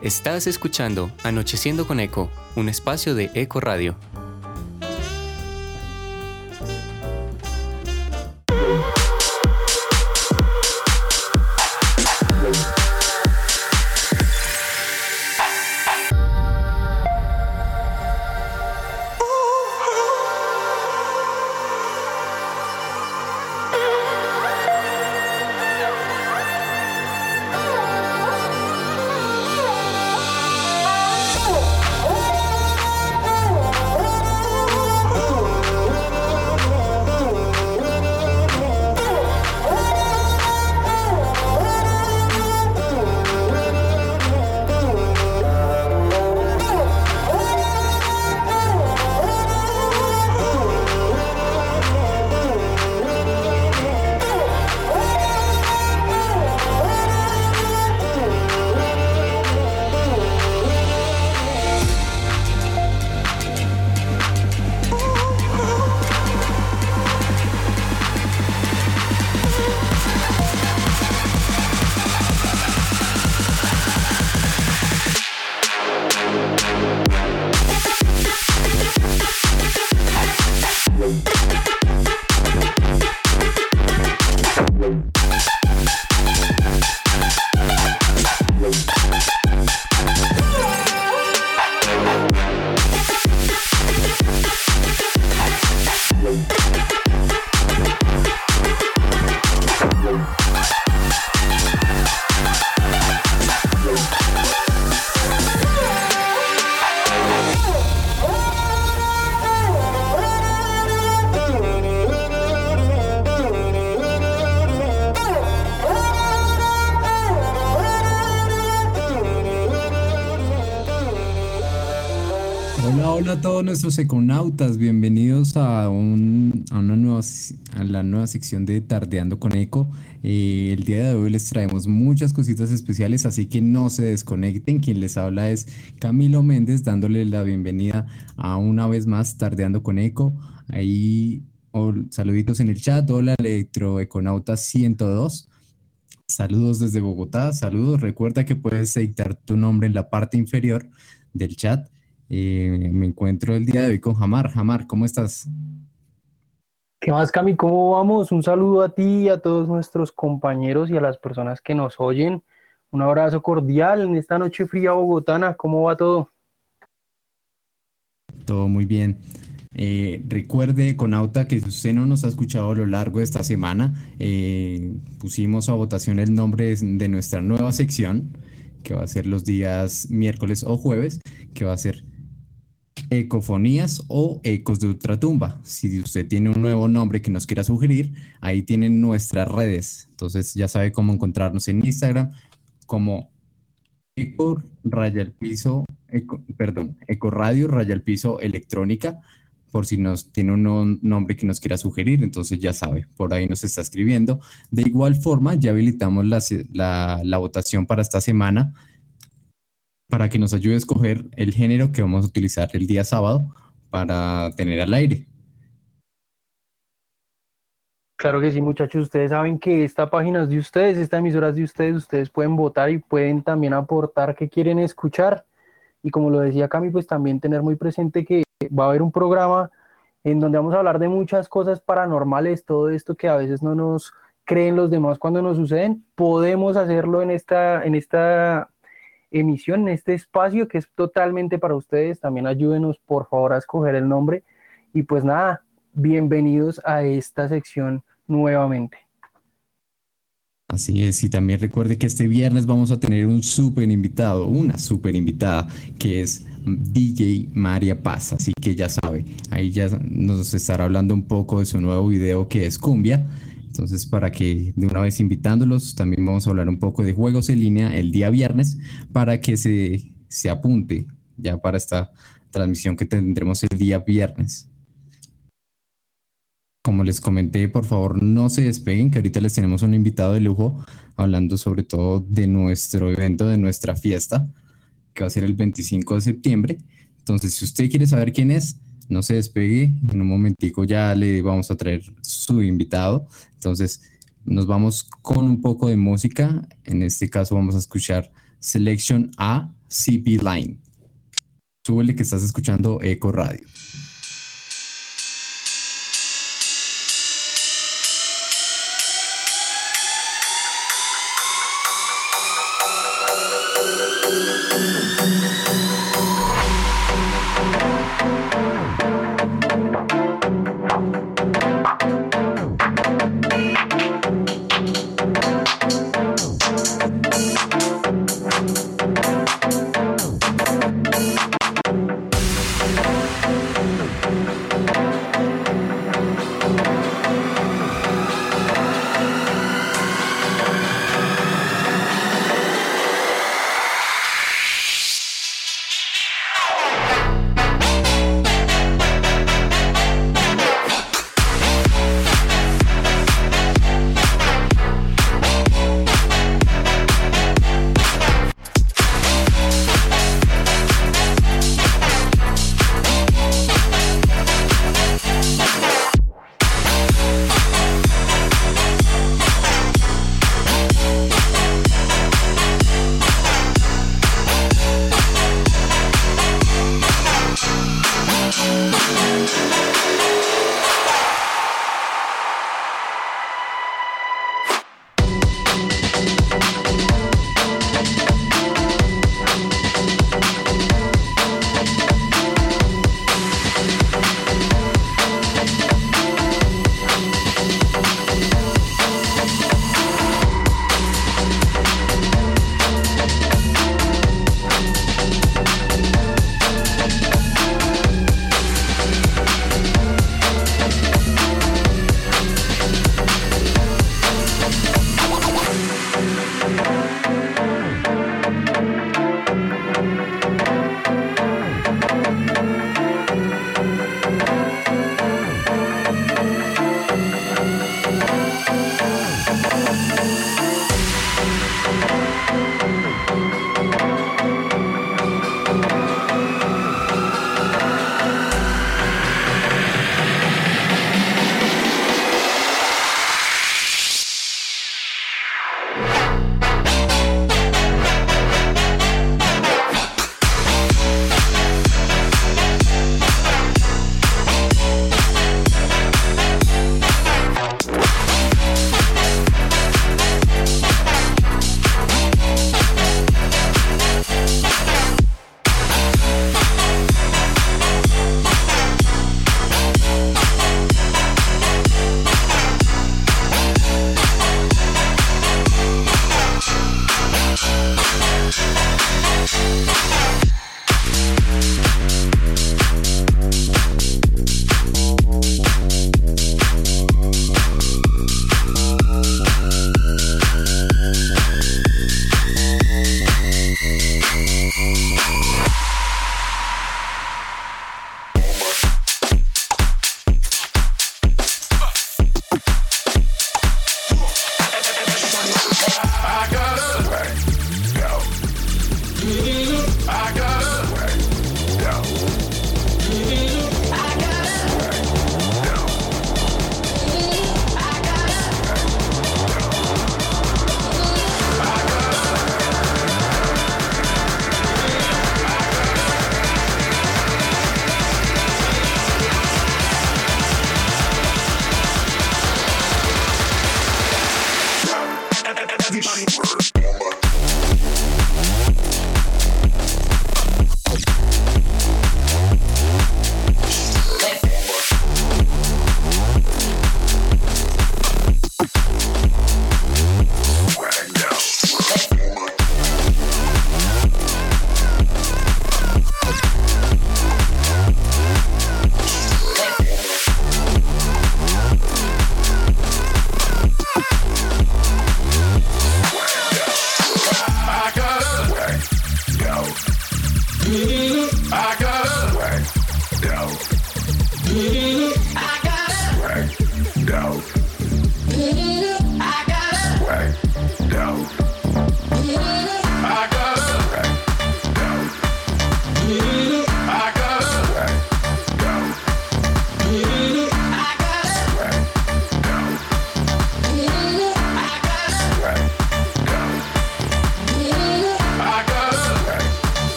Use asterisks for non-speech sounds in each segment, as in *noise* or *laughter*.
Estás escuchando Anocheciendo con Eco, un espacio de Eco Radio. Nuestros econautas, bienvenidos a, un, a, una nueva, a la nueva sección de Tardeando con Eco. Eh, el día de hoy les traemos muchas cositas especiales, así que no se desconecten. Quien les habla es Camilo Méndez, dándole la bienvenida a una vez más Tardeando con Eco. Ahí saluditos en el chat, hola Electroeconauta 102. Saludos desde Bogotá, saludos. Recuerda que puedes editar tu nombre en la parte inferior del chat eh, me encuentro el día de hoy con Jamar. Jamar, ¿cómo estás? ¿Qué más, Cami? ¿Cómo vamos? Un saludo a ti a todos nuestros compañeros y a las personas que nos oyen. Un abrazo cordial en esta noche fría bogotana. ¿Cómo va todo? Todo muy bien. Eh, recuerde, Conauta, que si usted no nos ha escuchado a lo largo de esta semana, eh, pusimos a votación el nombre de nuestra nueva sección, que va a ser los días miércoles o jueves, que va a ser Ecofonías o Ecos de Ultratumba. Si usted tiene un nuevo nombre que nos quiera sugerir, ahí tienen nuestras redes. Entonces ya sabe cómo encontrarnos en Instagram como Eco Raya el Piso, perdón, Eco Radio Raya el Piso Electrónica, por si nos tiene un nombre que nos quiera sugerir, entonces ya sabe, por ahí nos está escribiendo. De igual forma, ya habilitamos la, la votación para esta semana para que nos ayude a escoger el género que vamos a utilizar el día sábado para tener al aire. Claro que sí, muchachos. Ustedes saben que esta página es de ustedes, esta emisora es de ustedes. Ustedes pueden votar y pueden también aportar qué quieren escuchar. Y como lo decía Cami, pues también tener muy presente que va a haber un programa en donde vamos a hablar de muchas cosas paranormales, todo esto que a veces no nos creen los demás cuando nos suceden. Podemos hacerlo en esta, en esta emisión, en este espacio que es totalmente para ustedes. También ayúdenos por favor a escoger el nombre. Y pues nada, bienvenidos a esta sección nuevamente. Así es, y también recuerde que este viernes vamos a tener un súper invitado, una súper invitada, que es DJ María Paz, así que ya sabe, ahí ya nos estará hablando un poco de su nuevo video que es Cumbia, entonces, para que de una vez invitándolos, también vamos a hablar un poco de juegos en línea el día viernes para que se, se apunte ya para esta transmisión que tendremos el día viernes. Como les comenté, por favor no se despeguen, que ahorita les tenemos un invitado de lujo hablando sobre todo de nuestro evento, de nuestra fiesta, que va a ser el 25 de septiembre. Entonces, si usted quiere saber quién es, no se despegue. En un momentico ya le vamos a traer su invitado. Entonces, nos vamos con un poco de música. En este caso vamos a escuchar Selection A CP Line. Súbele que estás escuchando Eco Radio.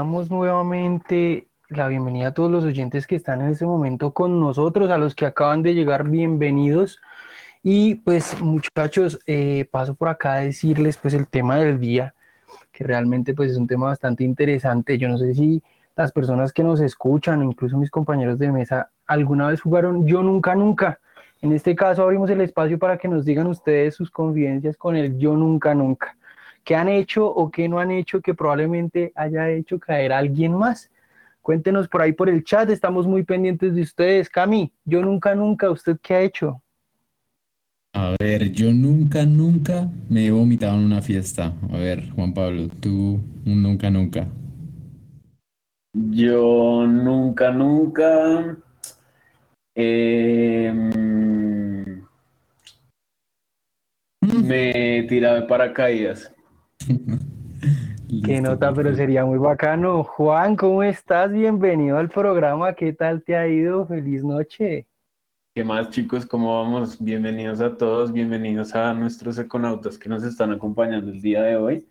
Damos nuevamente la bienvenida a todos los oyentes que están en este momento con nosotros, a los que acaban de llegar, bienvenidos. Y pues muchachos, eh, paso por acá a decirles pues el tema del día, que realmente pues es un tema bastante interesante. Yo no sé si las personas que nos escuchan, incluso mis compañeros de mesa, alguna vez jugaron Yo Nunca Nunca. En este caso abrimos el espacio para que nos digan ustedes sus confidencias con el Yo Nunca Nunca. ¿Qué han hecho o qué no han hecho que probablemente haya hecho caer a alguien más? Cuéntenos por ahí por el chat, estamos muy pendientes de ustedes. Cami, yo nunca, nunca, ¿usted qué ha hecho? A ver, yo nunca, nunca me he vomitado en una fiesta. A ver, Juan Pablo, tú nunca, nunca. Yo nunca, nunca. eh, me he tirado de paracaídas. *laughs* Qué Listo, nota, pero sería muy bacano. Juan, ¿cómo estás? Bienvenido al programa. ¿Qué tal te ha ido? Feliz noche. ¿Qué más, chicos? ¿Cómo vamos? Bienvenidos a todos, bienvenidos a nuestros econautas que nos están acompañando el día de hoy.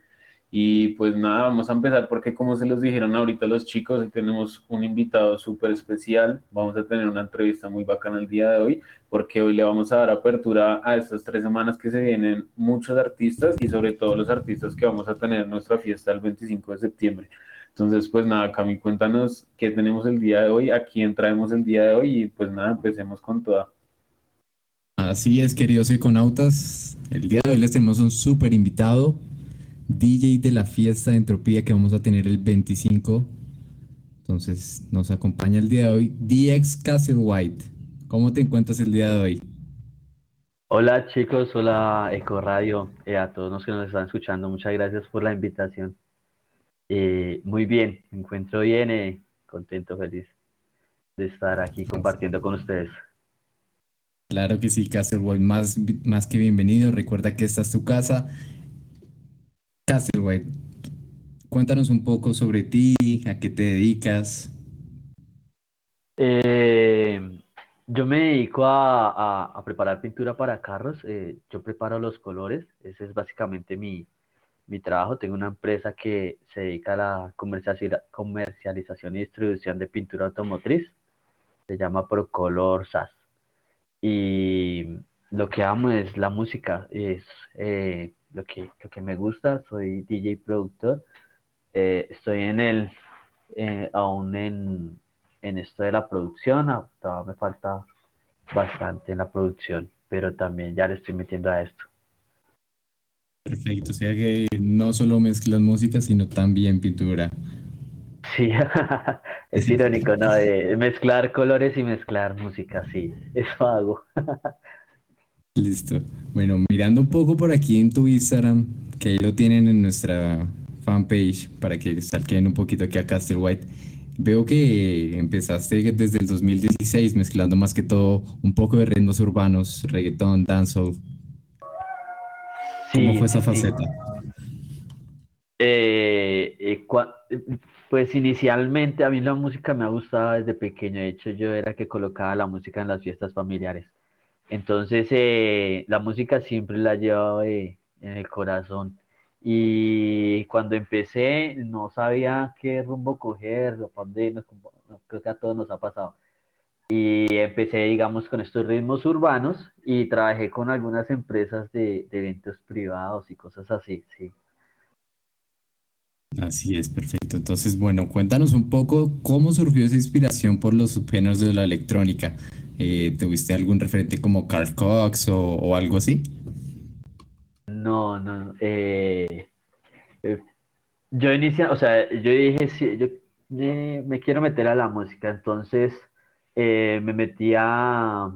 Y pues nada, vamos a empezar porque como se los dijeron ahorita los chicos, tenemos un invitado súper especial. Vamos a tener una entrevista muy bacana el día de hoy porque hoy le vamos a dar apertura a estas tres semanas que se vienen muchos artistas y sobre todo los artistas que vamos a tener en nuestra fiesta el 25 de septiembre. Entonces, pues nada, Cami, cuéntanos qué tenemos el día de hoy, a quién traemos el día de hoy y pues nada, empecemos con toda. Así es, queridos econautas. El día de hoy les tenemos un súper invitado, DJ de la fiesta de Entropía que vamos a tener el 25. Entonces, nos acompaña el día de hoy DX Castle White. ¿Cómo te encuentras el día de hoy? Hola chicos, hola Eco Radio, eh, a todos los que nos están escuchando, muchas gracias por la invitación. Eh, muy bien, me encuentro bien, eh, contento, feliz de estar aquí compartiendo con ustedes. Claro que sí, Castle White, más, más que bienvenido. Recuerda que esta es tu casa. Castle White, cuéntanos un poco sobre ti, a qué te dedicas. Eh, yo me dedico a, preparar pintura para carros, eh, yo preparo los colores, ese es básicamente mi, trabajo. Tengo una empresa que se dedica a la comercializa- comercialización y distribución de pintura automotriz, se llama Procolor SAS. Y lo que amo es la música, es eh, lo que, lo que me gusta, soy DJ productor, eh, estoy en el, eh, aún en, en esto de la producción, ah, todavía me falta bastante en la producción, pero también ya le estoy metiendo a esto. Perfecto, o sea que no solo mezclas música, sino también pintura. Sí, *laughs* es irónico, ¿no? De mezclar colores y mezclar música, sí, eso hago. *laughs* Listo. Bueno, mirando un poco por aquí en tu Instagram, que ahí lo tienen en nuestra fanpage para que salquen un poquito aquí a Castle White. Veo que empezaste desde el 2016 mezclando más que todo un poco de ritmos urbanos, reggaetón, dancehall. ¿Cómo Sí, fue esa sí. faceta? Eh, eh, eh, pues inicialmente a mí la música me ha gustado desde pequeño. De hecho, yo era que colocaba la música en las fiestas familiares. Entonces, eh, la música siempre la llevaba eh, en el corazón. Y cuando empecé, no sabía qué rumbo coger, o para dónde irnos, como- no, creo que a todos nos ha pasado. Y empecé, digamos, con estos ritmos urbanos y trabajé con algunas empresas de, de eventos privados y cosas así, sí. Así es, perfecto. Entonces, bueno, cuéntanos un poco cómo surgió esa inspiración por los subgéneros de la electrónica. Eh, ¿tuviste algún referente como Carl Cox o, algo así? No, no, eh, eh, yo inicia, o sea, yo dije, sí, yo me quiero meter a la música, entonces eh, me metí a,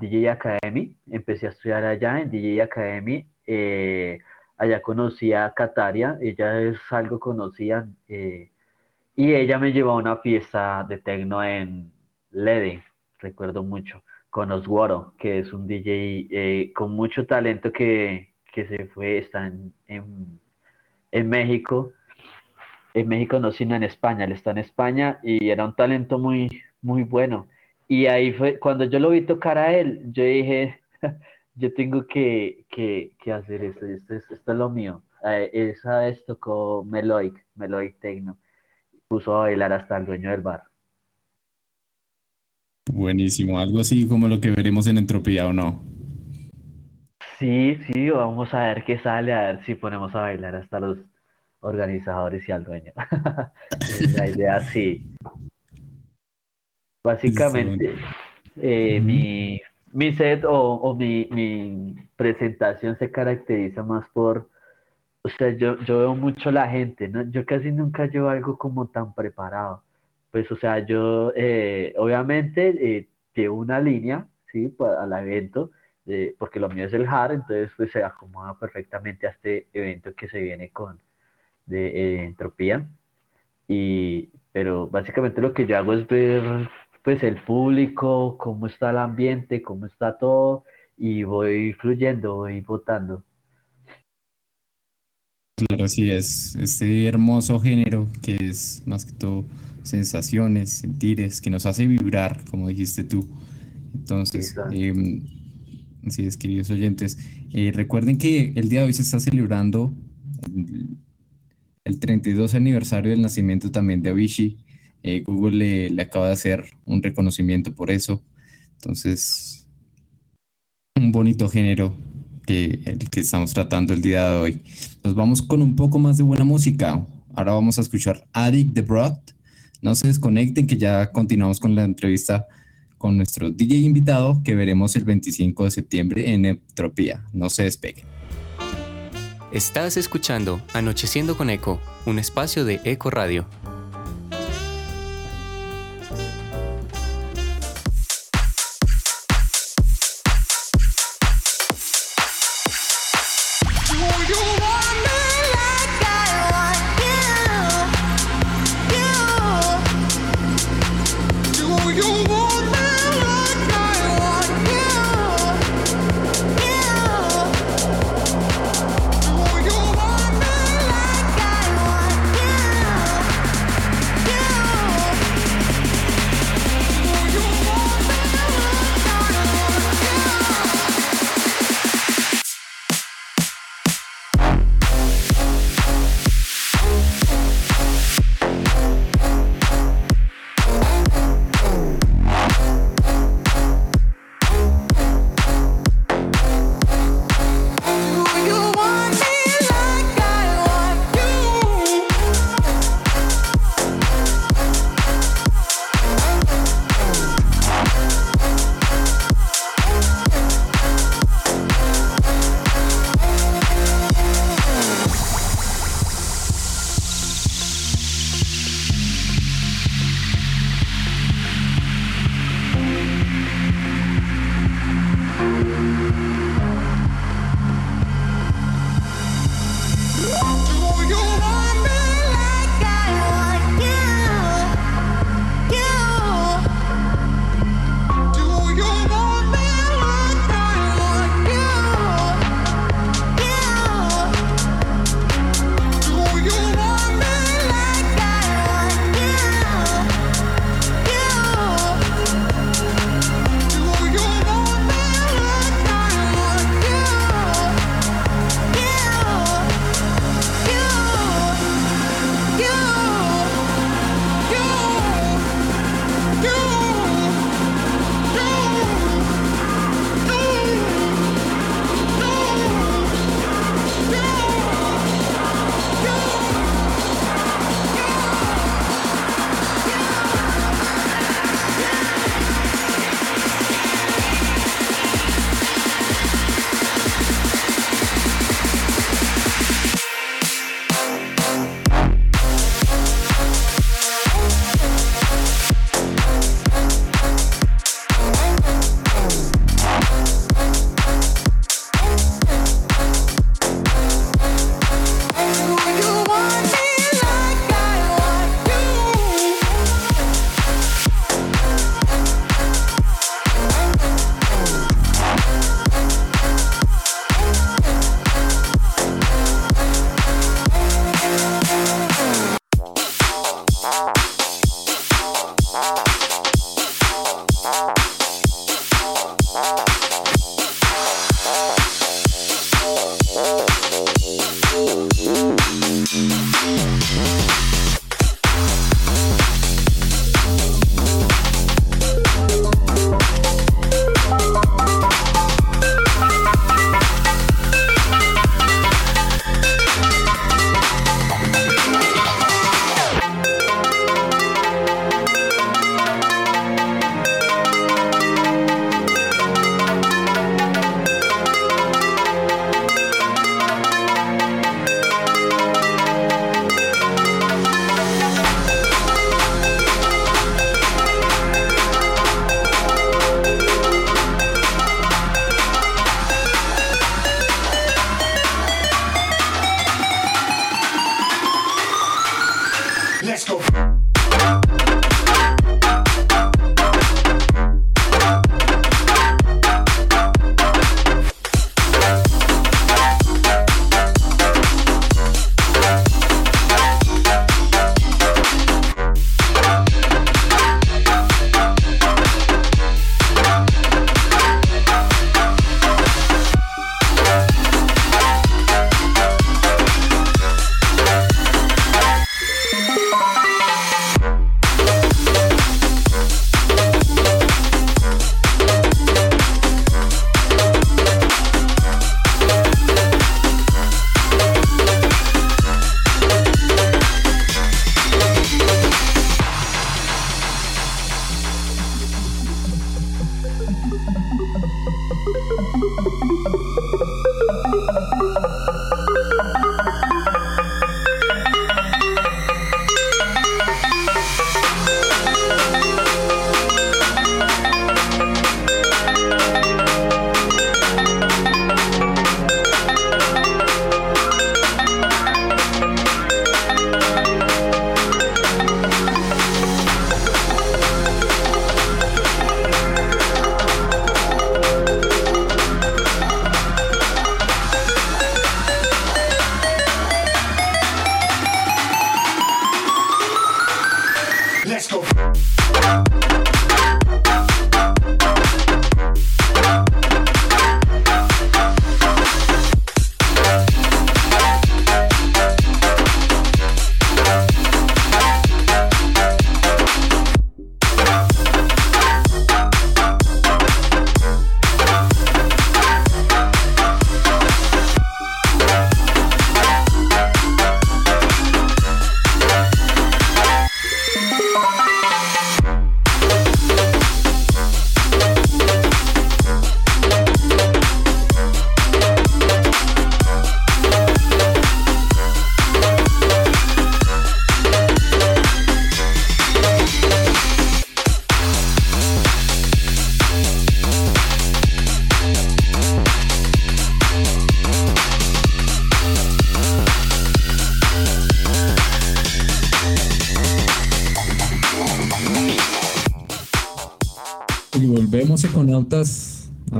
DJ Academy, empecé a estudiar allá en DJ Academy. Eh, allá conocí a Kataria, ella es algo conocida, y ella me llevó a una fiesta de techno en Lede, recuerdo mucho, con Oswaro, que es un DJ eh, con mucho talento que, se fue, está en, en, México. En México no, sino en España, él está en España y era un talento muy, muy bueno. Y ahí fue, cuando yo lo vi tocar a él, yo dije, *laughs* yo tengo que, hacer esto, esto es, esto es lo mío. Eh, esa vez tocó Meloic, Meloic Techno. Puso a bailar hasta el dueño del bar. Buenísimo, algo así como lo que veremos en Entropía o no. Sí, sí, vamos a ver qué sale, a ver si ponemos a bailar hasta los organizadores y al dueño. *laughs* la idea, sí. Básicamente, eh, mi, mi set o, mi, presentación se caracteriza más por, o sea, yo, yo veo mucho la gente, ¿no? Yo casi nunca llevo algo como tan preparado. Pues, o sea, yo eh, obviamente eh, una línea, ¿sí? Pues, al evento, porque lo mío es el hard, entonces pues se acomoda perfectamente a este evento que se viene con de entropía. Y, pero básicamente lo que yo hago es ver pues el público, cómo está el ambiente, cómo está todo, y voy fluyendo, voy votando. Claro, así es. Este hermoso género que es más que todo sensaciones, sentires, que nos hace vibrar, como dijiste tú. Entonces, eh, así es, queridos oyentes. Eh, recuerden que el día de hoy se está celebrando el, el 32 aniversario del nacimiento también de Avicii. Eh, Google le, acaba de hacer un reconocimiento por eso. Entonces, un bonito género que el que estamos tratando el día de hoy. Nos vamos con un poco más de buena música. Ahora vamos a escuchar Addict the Broad. No se desconecten que ya continuamos con la entrevista con nuestro DJ invitado que veremos el 25 de septiembre en Entropía. No se despeguen. Estás escuchando Anocheciendo con Eco, un espacio de Eco Radio.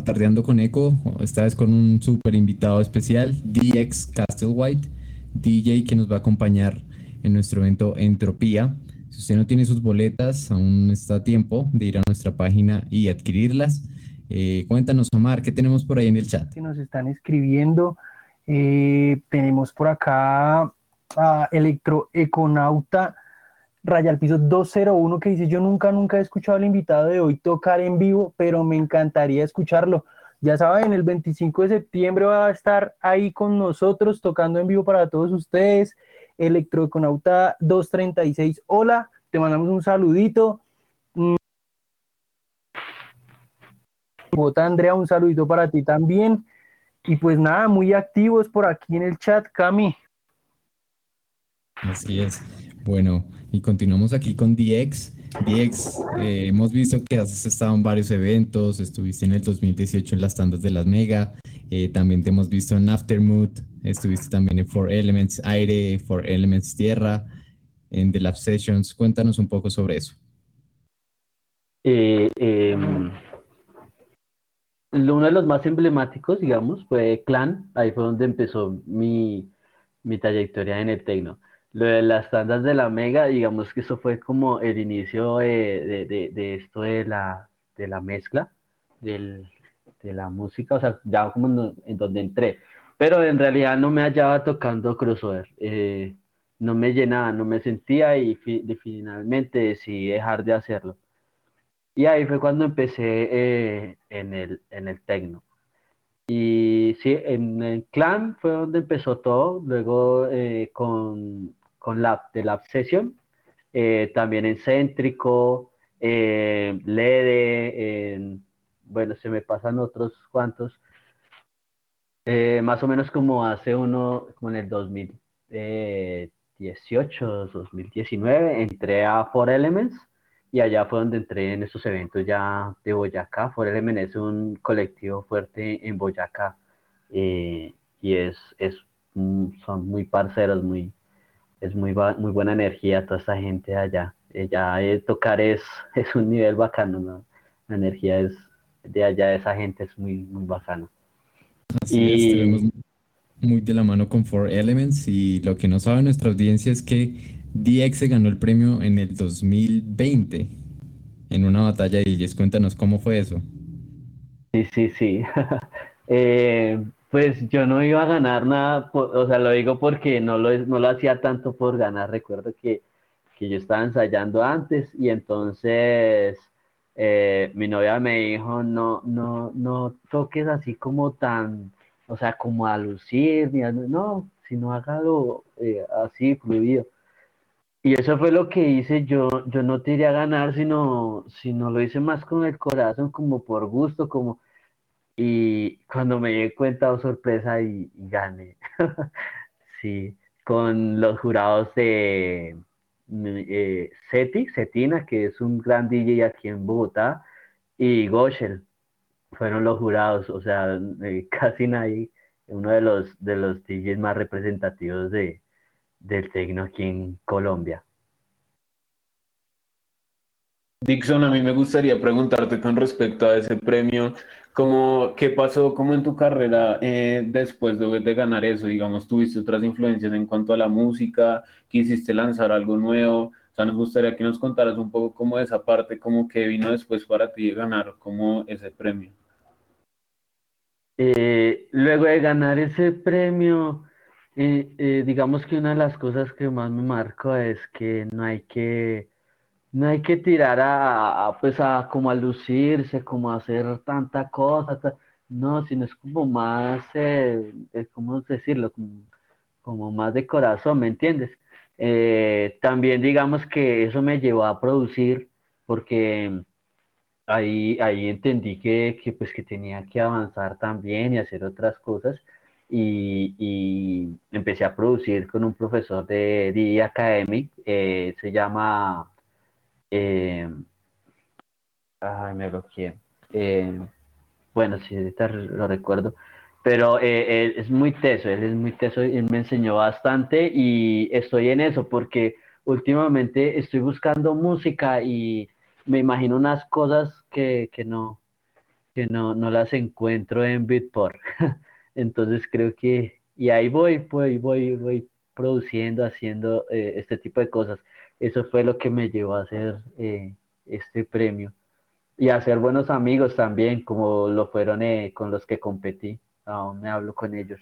Atardeando con Eco, esta vez con un súper invitado especial, DX Castlewhite, DJ que nos va a acompañar en nuestro evento Entropía. Si usted no tiene sus boletas, aún está a tiempo de ir a nuestra página y adquirirlas. Eh, cuéntanos, Omar, ¿qué tenemos por ahí en el chat? Que nos están escribiendo. Eh, tenemos por acá a Electroeconauta Raya al piso 201 que dice, yo nunca, nunca he escuchado al invitado de hoy tocar en vivo, pero me encantaría escucharlo. Ya saben, el 25 de septiembre va a estar ahí con nosotros tocando en vivo para todos ustedes. Electroconauta 236, hola, te mandamos un saludito. Bota Andrea, un saludito para ti también. Y pues nada, muy activos por aquí en el chat, Cami. Así es. Bueno, y continuamos aquí con DX. DX, eh, hemos visto que has estado en varios eventos, estuviste en el 2018 en las tandas de las Mega, eh, también te hemos visto en Aftermood, estuviste también en Four Elements Aire, Four Elements Tierra, en The Lab Sessions. Cuéntanos un poco sobre eso. Eh, em, uno de los más emblemáticos, digamos, fue Clan, ahí fue donde empezó mi, mi trayectoria en el techno. Lo de las tandas de la Mega, digamos que eso fue como el inicio de, de, de, esto de la, de la mezcla del, de la música, o sea, ya como en, donde entré. Pero en realidad no me hallaba tocando crossover. Eh, no me llenaba, no me sentía y finalmente decidí dejar de hacerlo. Y ahí fue cuando empecé eh, en el, en el techno. Y sí, en el clan fue donde empezó todo, luego eh, con con Lab, de Lab Session, eh, también en Céntrico, eh, Lede, bueno, se me pasan otros cuantos, eh, más o menos como hace uno, como en el 2018, 2019, entré a Four Elements y allá fue donde entré en esos eventos ya de Boyacá. Four Elements es un colectivo fuerte en Boyacá y es, es, mm, son muy parceros, muy, es muy, muy buena energía toda esa gente allá. Ya eh, tocar es, *laughs* es un nivel bacano, ¿no? La energía es de allá de esa gente es muy, muy bacana. Así y... muy de la mano con Four Elements y lo que no sabe nuestra audiencia es que DX se ganó el premio en el 2020 en una batalla y les cuéntanos cómo fue eso. Sí, sí, sí. *laughs* eh, pues yo no iba a ganar nada, o sea, lo digo porque no lo, no lo hacía tanto por ganar. Recuerdo que, que yo estaba ensayando antes y entonces eh, mi novia me dijo, no, no, no toques así como tan, o sea, como a lucir, ni no, sino hágalo eh, así, fluido. Y eso fue lo que hice, yo, yo no te iría a ganar, sino, sino lo hice más con el corazón, como por gusto, como y cuando me di cuenta, oh, sorpresa, y, y gané. *laughs* sí, con los jurados de eh, Seti, Setina, que es un gran DJ aquí en Bogotá, y Goshel, fueron los jurados, o sea, *laughs* eh, casi nadie, uno de los, de los DJs más representativos de, del tecno aquí en Colombia. Dixon, a mí me gustaría preguntarte con respecto a ese premio, ¿cómo, ¿qué pasó como en tu carrera eh, después de, de, ganar eso? Digamos, ¿tuviste otras influencias en cuanto a la música? ¿Quisiste lanzar algo nuevo? O sea, nos gustaría que nos contaras un poco cómo esa parte, cómo que vino después para ti ganar como ese premio. Eh, luego de ganar ese premio, eh, eh, digamos que una de las cosas que más me marcó es que no hay que no hay que tirar a, pues a como a lucirse, como a hacer tanta cosa, no, sino es como más, eh, ¿cómo decirlo? Como, más de corazón, ¿me entiendes? Eh, también digamos que eso me llevó a producir, porque ahí, ahí entendí que, que, pues, que tenía que avanzar también y hacer otras cosas. Y, y empecé a producir con un profesor de D Academy, eh, se llama eh, ay, me bloqueé. Eh, bueno, sí, ahorita lo recuerdo. Pero eh, es muy teso, él es muy teso y me enseñó bastante y estoy en eso porque últimamente estoy buscando música y me imagino unas cosas que, que no, que no, no las encuentro en Beatport. *laughs* Entonces creo que, y ahí voy, pues, voy, voy produciendo, haciendo este tipo de cosas eso fue lo que me llevó a hacer eh, este premio. Y a hacer buenos amigos también, como lo fueron eh, con los que competí. Aún me hablo con ellos.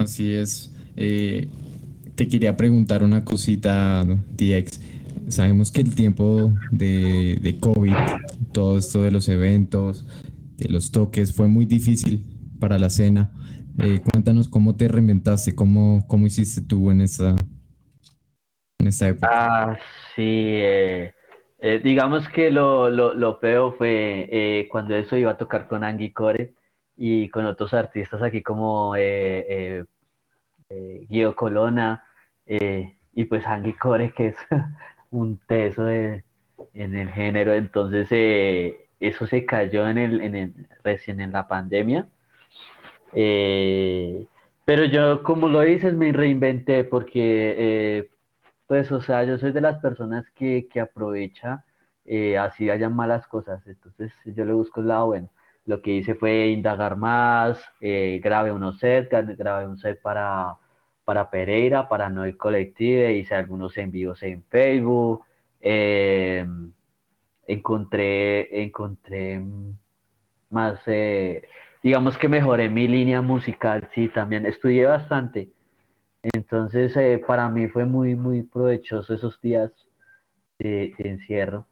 Así es. Eh, te quería preguntar una cosita, DX. Sabemos que el tiempo de, de COVID, todo esto de los eventos, de los toques, fue muy difícil para la cena. Eh, cuéntanos cómo te reinventaste, cómo, cómo hiciste tú en esa, en esa época. Ah, sí. Eh, eh, digamos que lo, lo, lo feo fue cuando eso iba a tocar con Angie Core y con otros artistas aquí como Guido Colona y pues Angie Core, que es *laughs* un teso en el género. Entonces, eso se cayó en el, en el, recién en la pandemia eh, pero yo, como lo dices, me reinventé porque, eh, pues, o sea, yo soy de las personas que, que aprovecha eh, así hayan malas cosas. Entonces, yo le busco el lado bueno. Lo que hice fue indagar más, grabé unos sets, grabé un set para, para Pereira, para Noel Collective, hice algunos envíos en Facebook. encontré, encontré más digamos que mejoré mi línea musical, sí, también estudié bastante. Entonces, eh, para mí fue muy, muy provechoso esos días de, encierro.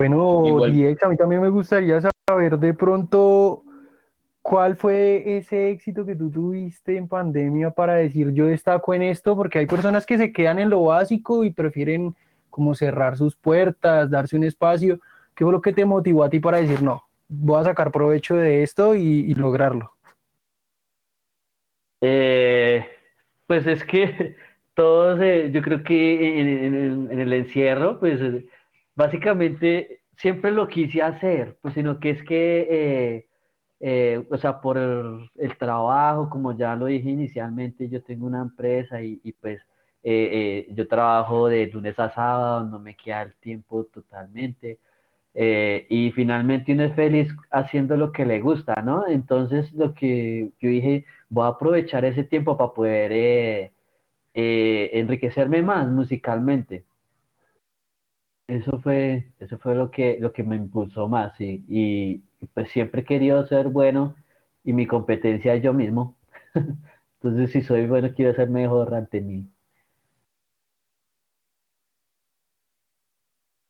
Bueno, Diex, a mí también me gustaría saber de pronto cuál fue ese éxito que tú tuviste en pandemia para decir yo destaco en esto, porque hay personas que se quedan en lo básico y prefieren como cerrar sus puertas, darse un espacio ¿Qué fue lo que te motivó a ti para decir, no, voy a sacar provecho de esto y, lograrlo? Eh, pues es que *laughs* todos, yo creo que en, el encierro, pues básicamente siempre lo quise hacer, pues sino que es que, eh, eh, o sea, por el, trabajo, como ya lo dije inicialmente, yo tengo una empresa y pues yo trabajo de lunes a sábado, no me queda el tiempo totalmente. Eh, y finalmente uno es feliz haciendo lo que le gusta, ¿no? Entonces lo que yo dije, voy a aprovechar ese tiempo para poder eh, eh, enriquecerme más musicalmente. Eso fue, eso fue lo que, lo que me impulsó más y, y pues siempre he querido ser bueno y mi competencia es yo mismo. *laughs* Entonces si soy bueno quiero ser mejor ante mí.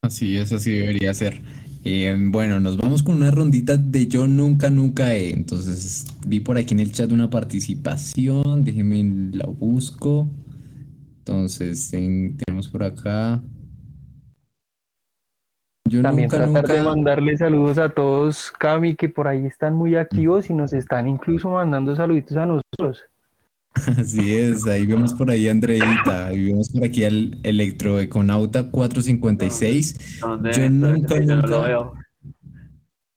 Así es, así debería ser. Eh, bueno, nos vamos con una rondita de yo nunca, nunca he. Entonces, vi por aquí en el chat una participación, déjenme la busco. Entonces, tenemos por acá. Yo También nunca, tratar de nunca, mandarle saludos a todos, Cami, que por ahí están muy activos y nos están incluso mandando saluditos a nosotros. *laughs* así es, ahí vemos por ahí a Andreita, ahí vemos por aquí al Electroeconauta 456. ¿Dónde Yo nunca, Yo no lo veo.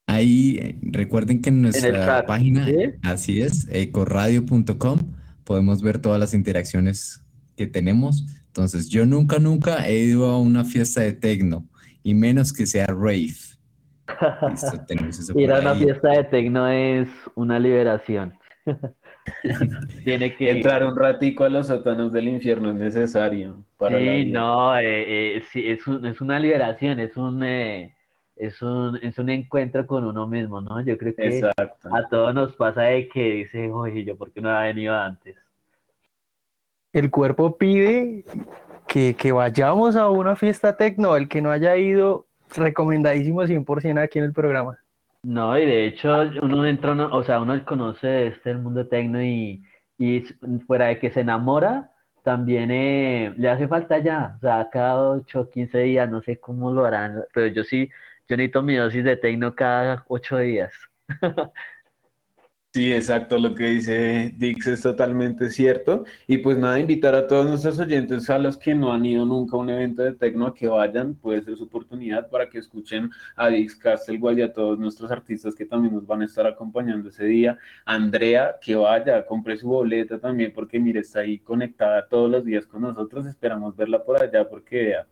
ahí recuerden que en nuestra página, ¿sí? así es, ecoradio.com, podemos ver todas las interacciones que tenemos. Entonces, yo nunca, nunca he ido a una fiesta de tecno, y menos que sea rave. *laughs* Listo, Ir a una ahí. fiesta de tecno es una liberación. *laughs* *laughs* Tiene que... Entrar un ratico a los sótanos del infierno es necesario para Sí, no, eh, eh, sí, es un- es una liberación, es un, eh, es un, es un encuentro con uno mismo, ¿no? Yo creo que Exacto. a todos nos pasa de que dice, oye, ¿yo por qué no había venido antes? El cuerpo pide que, que vayamos a una fiesta tecno. El que no haya ido, recomendadísimo 100% aquí en el programa. No, y de hecho uno entra, uno- o sea, uno conoce este el mundo tecno y, y fuera de que se enamora, también eh, le hace falta ya, o sea, cada 8 o 15 días, no sé cómo lo harán, pero yo sí, yo necesito mi dosis de tecno cada 8 días. *laughs* Sí, exacto, lo que dice Dix es totalmente cierto. Y pues nada, invitar a todos nuestros oyentes, a los que no han ido nunca a un evento de tecno, a que vayan, puede ser su oportunidad para que escuchen a Dix Castelguay y a todos nuestros artistas que también nos van a estar acompañando ese día. Andrea, que vaya, compre su boleta también, porque mire, está ahí conectada todos los días con nosotros, esperamos verla por allá, porque vea.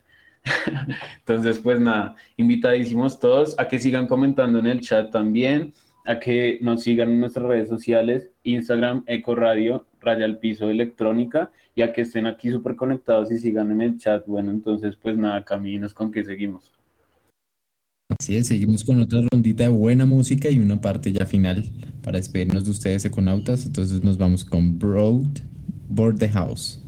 *laughs* Entonces, pues nada, invitadísimos todos a que sigan comentando en el chat también a que nos sigan en nuestras redes sociales, Instagram, Eco Radio, Raya al Piso Electrónica, y a que estén aquí súper conectados y sigan en el chat. Bueno, entonces, pues nada, caminos con que seguimos. Así es, seguimos con otra rondita de buena música y una parte ya final para despedirnos de ustedes, econautas. Entonces nos vamos con Broad Board House.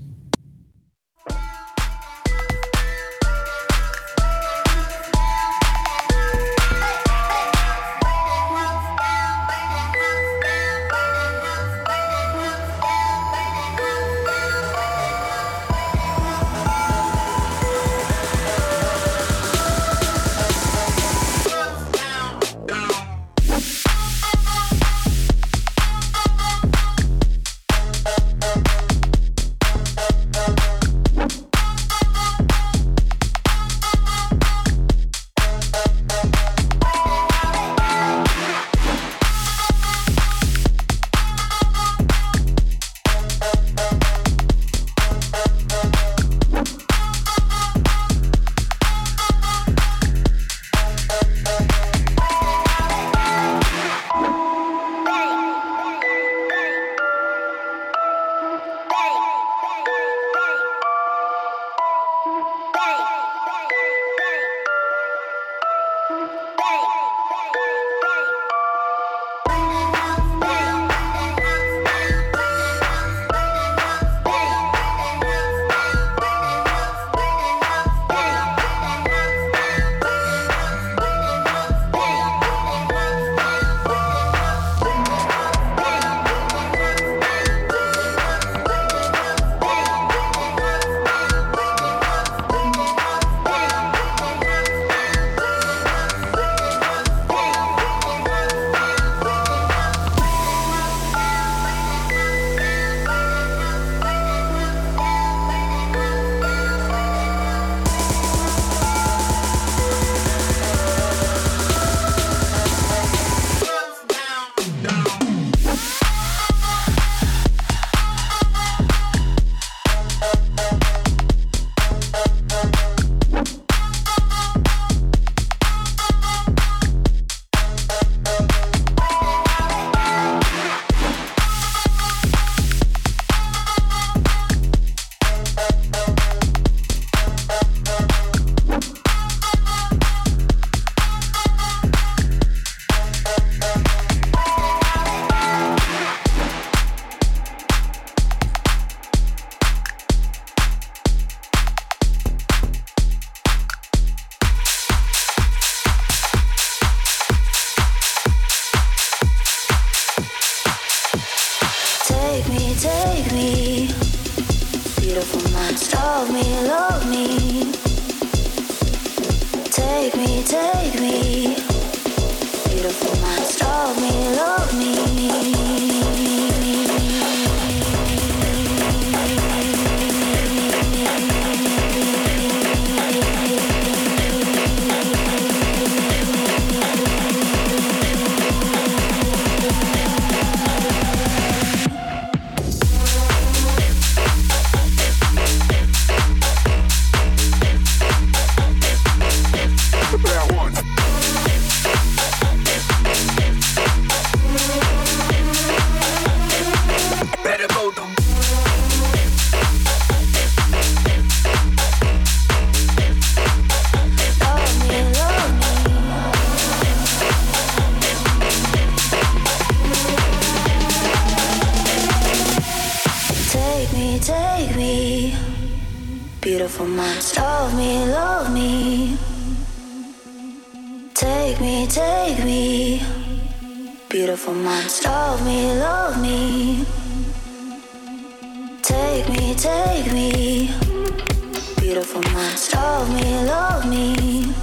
beautiful minds. Love me, love me.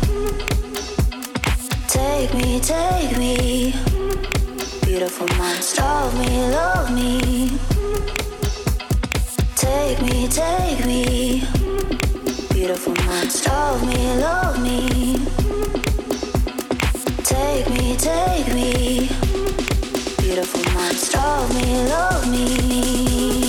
Take me, take me. Beautiful monster. Love me, love me. Take me, take me. Beautiful monster. Love me, love me. Take me, take me. Beautiful monster. Love me, love me.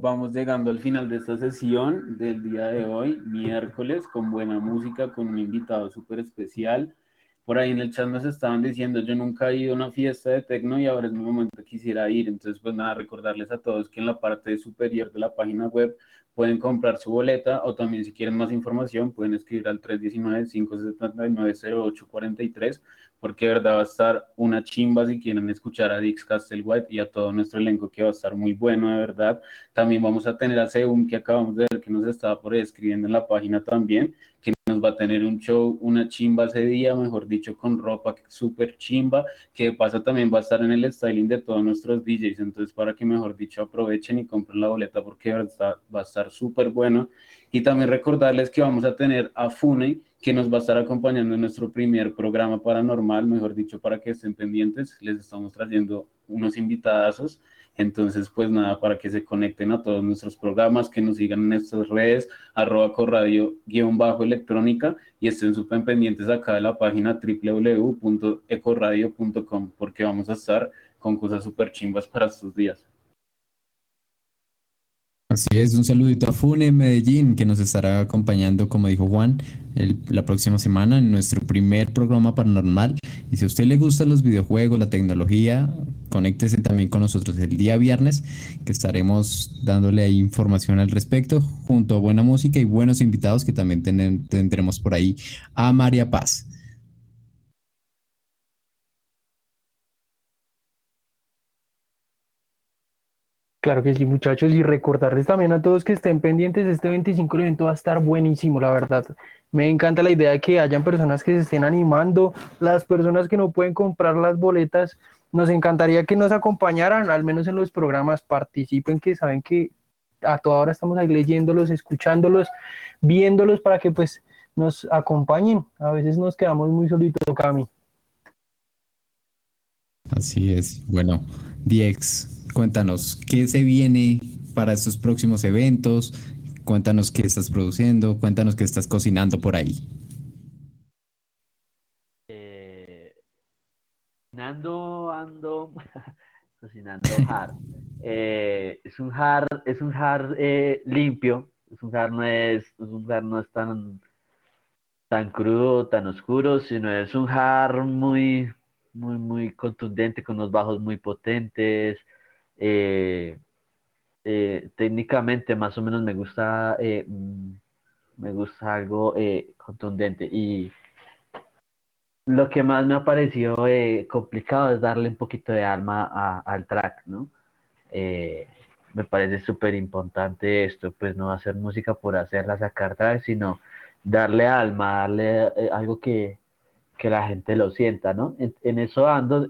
vamos llegando al final de esta sesión del día de hoy, miércoles, con buena música, con un invitado súper especial. Por ahí en el chat nos estaban diciendo, yo nunca he ido a una fiesta de tecno y ahora es mi momento que quisiera ir. Entonces, pues nada, recordarles a todos que en la parte superior de la página web pueden comprar su boleta o también si quieren más información pueden escribir al 319-579-0843 porque de verdad va a estar una chimba si quieren escuchar a Dix Castlewhite y a todo nuestro elenco que va a estar muy bueno de verdad. También vamos a tener a Seum que acabamos de ver que nos estaba por escribiendo en la página también, que nos va a tener un show, una chimba ese día, mejor dicho, con ropa súper chimba, que de paso también va a estar en el styling de todos nuestros DJs, entonces para que mejor dicho aprovechen y compren la boleta porque de verdad va a estar súper bueno. Y también recordarles que vamos a tener a Funey, que nos va a estar acompañando en nuestro primer programa paranormal, mejor dicho, para que estén pendientes. Les estamos trayendo unos invitadazos. Entonces, pues nada, para que se conecten a todos nuestros programas, que nos sigan en nuestras redes, arroba corradio guion bajo electrónica y estén súper pendientes acá de la página www.ecoradio.com porque vamos a estar con cosas súper chimbas para estos días. Así es, un saludito a Fune Medellín, que nos estará acompañando, como dijo Juan, el- la próxima semana en nuestro primer programa paranormal. Y si a usted le gustan los videojuegos, la tecnología, conéctese también con nosotros el día viernes, que estaremos dándole ahí información al respecto, junto a buena música y buenos invitados que también tendremos por ahí a María Paz. Claro que sí, muchachos, y recordarles también a todos que estén pendientes, este 25 el evento va a estar buenísimo, la verdad. Me encanta la idea de que hayan personas que se estén animando, las personas que no pueden comprar las boletas, nos encantaría que nos acompañaran, al menos en los programas, participen, que saben que a toda hora estamos ahí leyéndolos, escuchándolos, viéndolos para que pues nos acompañen. A veces nos quedamos muy solitos, Cami. Así es. Bueno, Diex, cuéntanos, ¿qué se viene para estos próximos eventos? Cuéntanos qué estás produciendo, cuéntanos qué estás cocinando por ahí. Eh, cocinando ando *laughs* cocinando hard. Eh, es un hard, es un hard eh, limpio, es un hard no es, es un hard no es tan tan crudo, tan oscuro, sino es un hard muy, muy, muy contundente, con unos bajos muy potentes. Eh, eh, técnicamente más o menos me gusta, eh, mm, me gusta algo contundente y lo que más me ha parecido complicado es darle un poquito de alma al track, ¿no? Me parece súper importante esto, pues no hacer música por hacerla, sacar track, sino darle alma, darle algo que, que la gente lo sienta, ¿no? En, eso ando.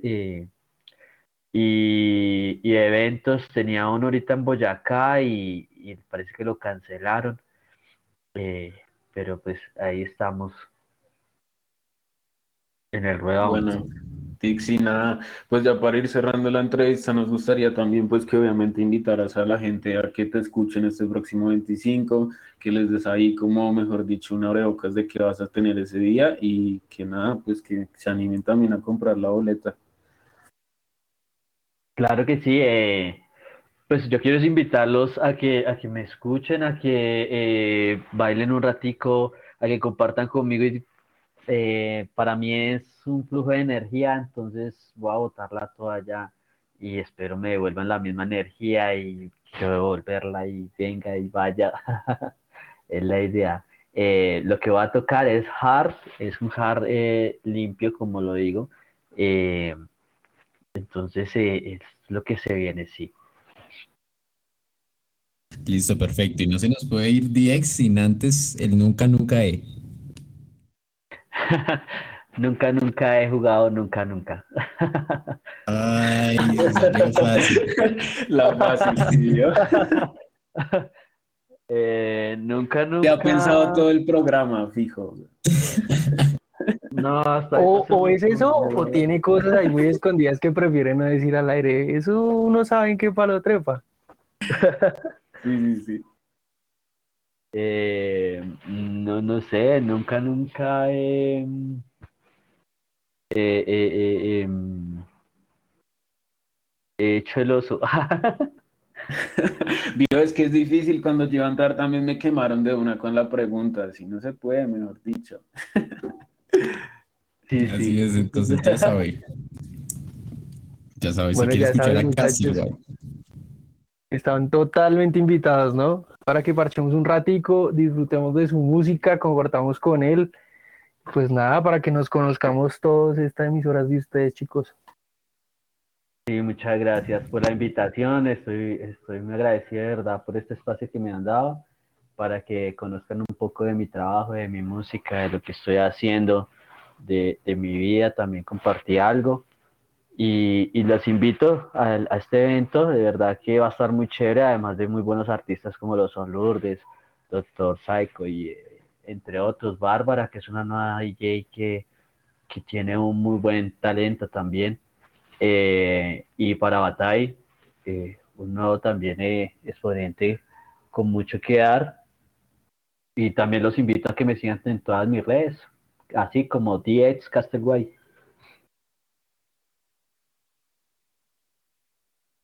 Y, eventos, tenía uno ahorita en Boyacá y, parece que lo cancelaron. eh, pero pues ahí estamos en el ruedo. Bueno, Dixie, nada, pues ya para ir cerrando la entrevista, nos gustaría también, pues que obviamente invitaras a la gente a que te escuchen este próximo 25, que les des ahí como, mejor dicho, una abrebocas de qué vas a tener ese día y que nada, pues que se animen también a comprar la boleta. Claro que sí. eh, pues yo quiero invitarlos a que, a que me escuchen, a que eh, bailen un ratico, a que compartan conmigo. Eh, para mí es un flujo de energía, entonces voy a botarla toda ya y espero me devuelvan la misma energía y devolverla y venga y vaya. *laughs* Es la idea. Lo que va a tocar es hard, es un hard limpio, como lo digo. Entonces eh, es lo que se viene, sí. Listo, perfecto. Y no se nos puede ir Diex sin antes el nunca, nunca E. *laughs* Nunca, nunca he jugado, nunca, nunca. Ay, salió fácil. *laughs* La fácil, sí, ¿yo? Eh, nunca, Te nunca. ha pensado todo el programa, fijo. *laughs* No, hasta O, es eso, o tiene cosas ahí muy *laughs* escondidas que prefiere no decir al aire. Eso uno sabe en qué palo trepa. *laughs* Sí, sí, sí. Eh, no, no sé, nunca, nunca he. eh, eh, eh, em, he hecho el oso. *laughs* Vio, es que es difícil cuando yo iba a entrar también me quemaron de una con la pregunta, si no se puede, mejor dicho. Sí, Así sí. es, entonces ya sabe. Ya sabe, Bueno, si escuchar saben, a Casi. Están totalmente invitados, ¿no? Para que parchemos un ratico, disfrutemos de su música, compartamos con él. Pues nada, para que nos conozcamos todos estas emisoras de ustedes, chicos. Sí, muchas gracias por la invitación. Estoy, estoy muy agradecido de verdad por este espacio que me han dado para que conozcan un poco de mi trabajo, de mi música, de lo que estoy haciendo, de, de mi vida. También compartí algo. Y, y los invito a, a este evento. De verdad que va a estar muy chévere, además de muy buenos artistas como lo son Lourdes, Doctor Psycho y eh, entre otros, Bárbara, que es una nueva DJ que, que tiene un muy buen talento también. Eh, y para Batay, eh, un nuevo también eh, exponente con mucho que dar. Y también los invito a que me sigan en todas mis redes, así como DX Castelguay.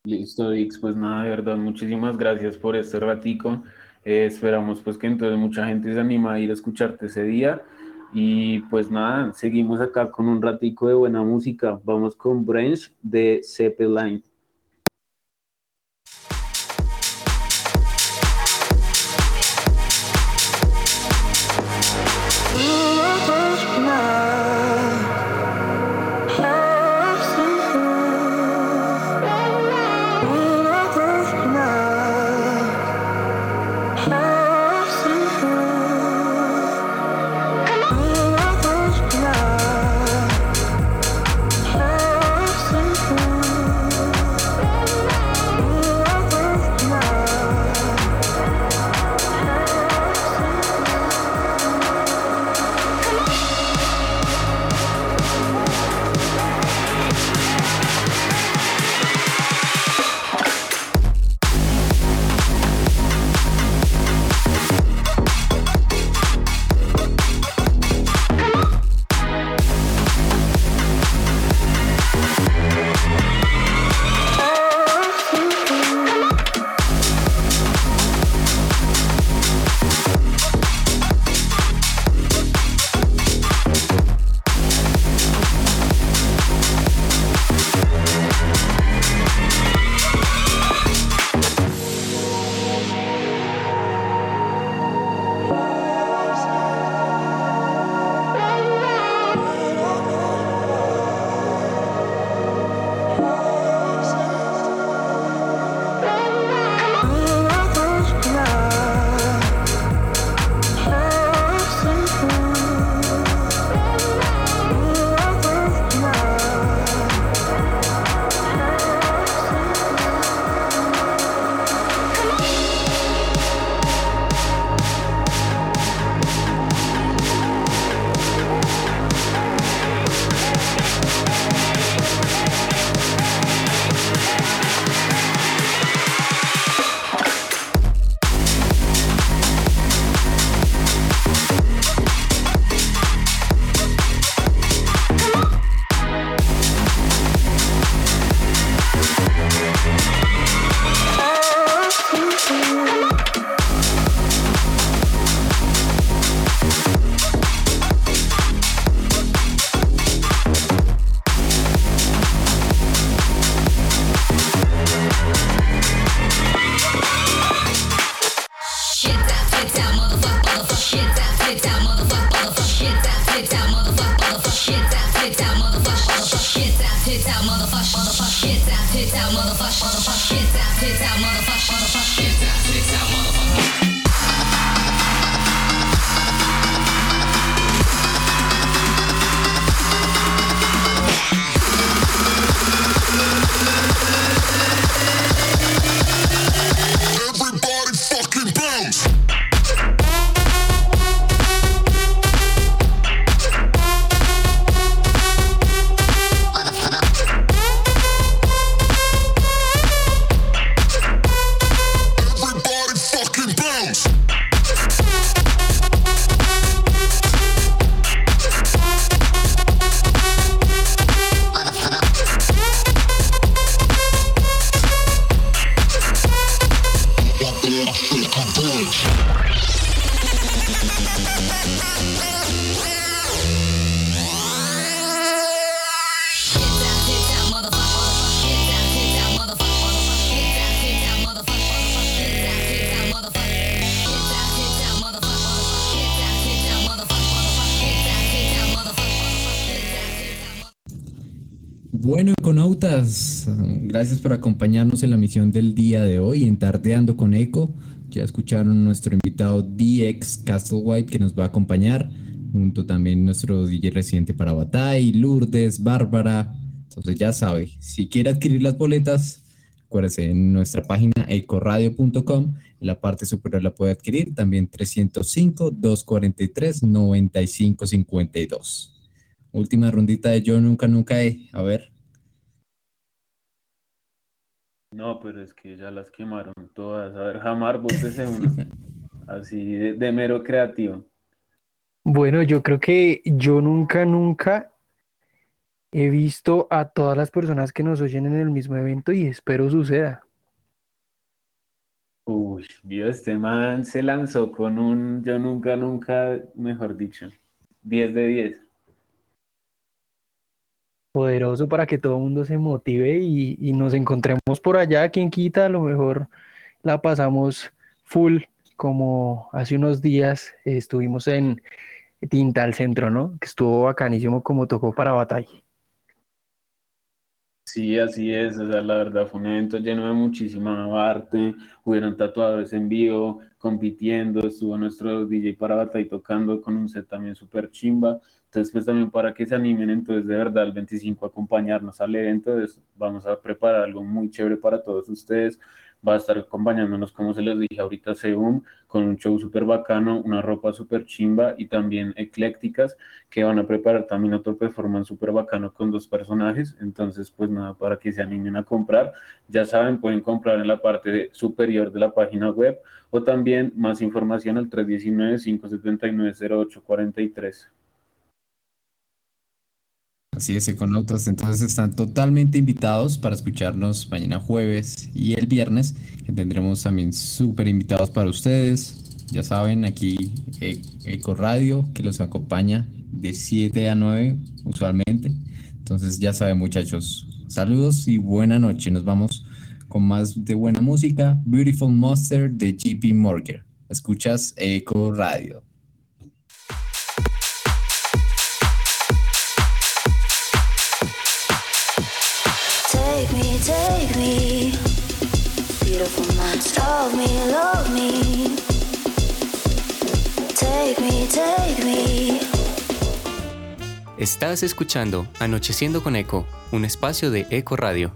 Listo, Dix, pues nada, de verdad, muchísimas gracias por este ratico. Eh, esperamos pues que entonces mucha gente se anima a ir a escucharte ese día. Y pues nada, seguimos acá con un ratico de buena música. Vamos con Branch de Zeppelin. Gracias por acompañarnos en la misión del día de hoy en Tardeando con Eco. Ya escucharon nuestro invitado DX Castlewhite que nos va a acompañar, junto también nuestro DJ residente para Batay, Lourdes, Bárbara. Entonces ya sabe, si quiere adquirir las boletas, acuérdese en nuestra página ecoradio.com, en la parte superior la puede adquirir, también 305-243-9552. Última rondita de Yo Nunca Nunca He. A ver. No, pero es que ya las quemaron todas. A ver, Jamar, bótese uno. *laughs* Así de, de mero creativo. Bueno, yo creo que yo nunca, nunca he visto a todas las personas que nos oyen en el mismo evento y espero suceda. Uy, vio, este man se lanzó con un yo nunca, nunca, mejor dicho, 10 de 10. Poderoso para que todo el mundo se motive y, y nos encontremos por allá. Quien quita, a lo mejor la pasamos full, como hace unos días estuvimos en Tintal Centro, ¿no? Que estuvo bacanísimo como tocó para batalla. Sí, así es, o sea, la verdad fue un evento lleno de muchísima arte, hubieron tatuadores en vivo, compitiendo, estuvo nuestro DJ para batalla tocando con un set también súper chimba, entonces pues también para que se animen, entonces de verdad el 25 a acompañarnos al evento, entonces, vamos a preparar algo muy chévere para todos ustedes, va a estar acompañándonos, como se les dije ahorita, Seum, con un show súper bacano, una ropa súper chimba y también eclécticas, que van a preparar también otro performance súper bacano con dos personajes. Entonces, pues nada, para que se animen a comprar. Ya saben, pueden comprar en la parte superior de la página web o también más información al 319-579-0843. Así es, Econautas. Entonces están totalmente invitados para escucharnos mañana jueves y el viernes, que tendremos también súper invitados para ustedes. Ya saben, aquí E- Eco Radio, que los acompaña de 7 a 9 usualmente. Entonces ya saben, muchachos. Saludos y buena noche. Nos vamos con más de buena música. Beautiful Monster de JP Morgan. Escuchas Eco Radio. Estás escuchando Anocheciendo con Eco, un espacio de Eco Radio.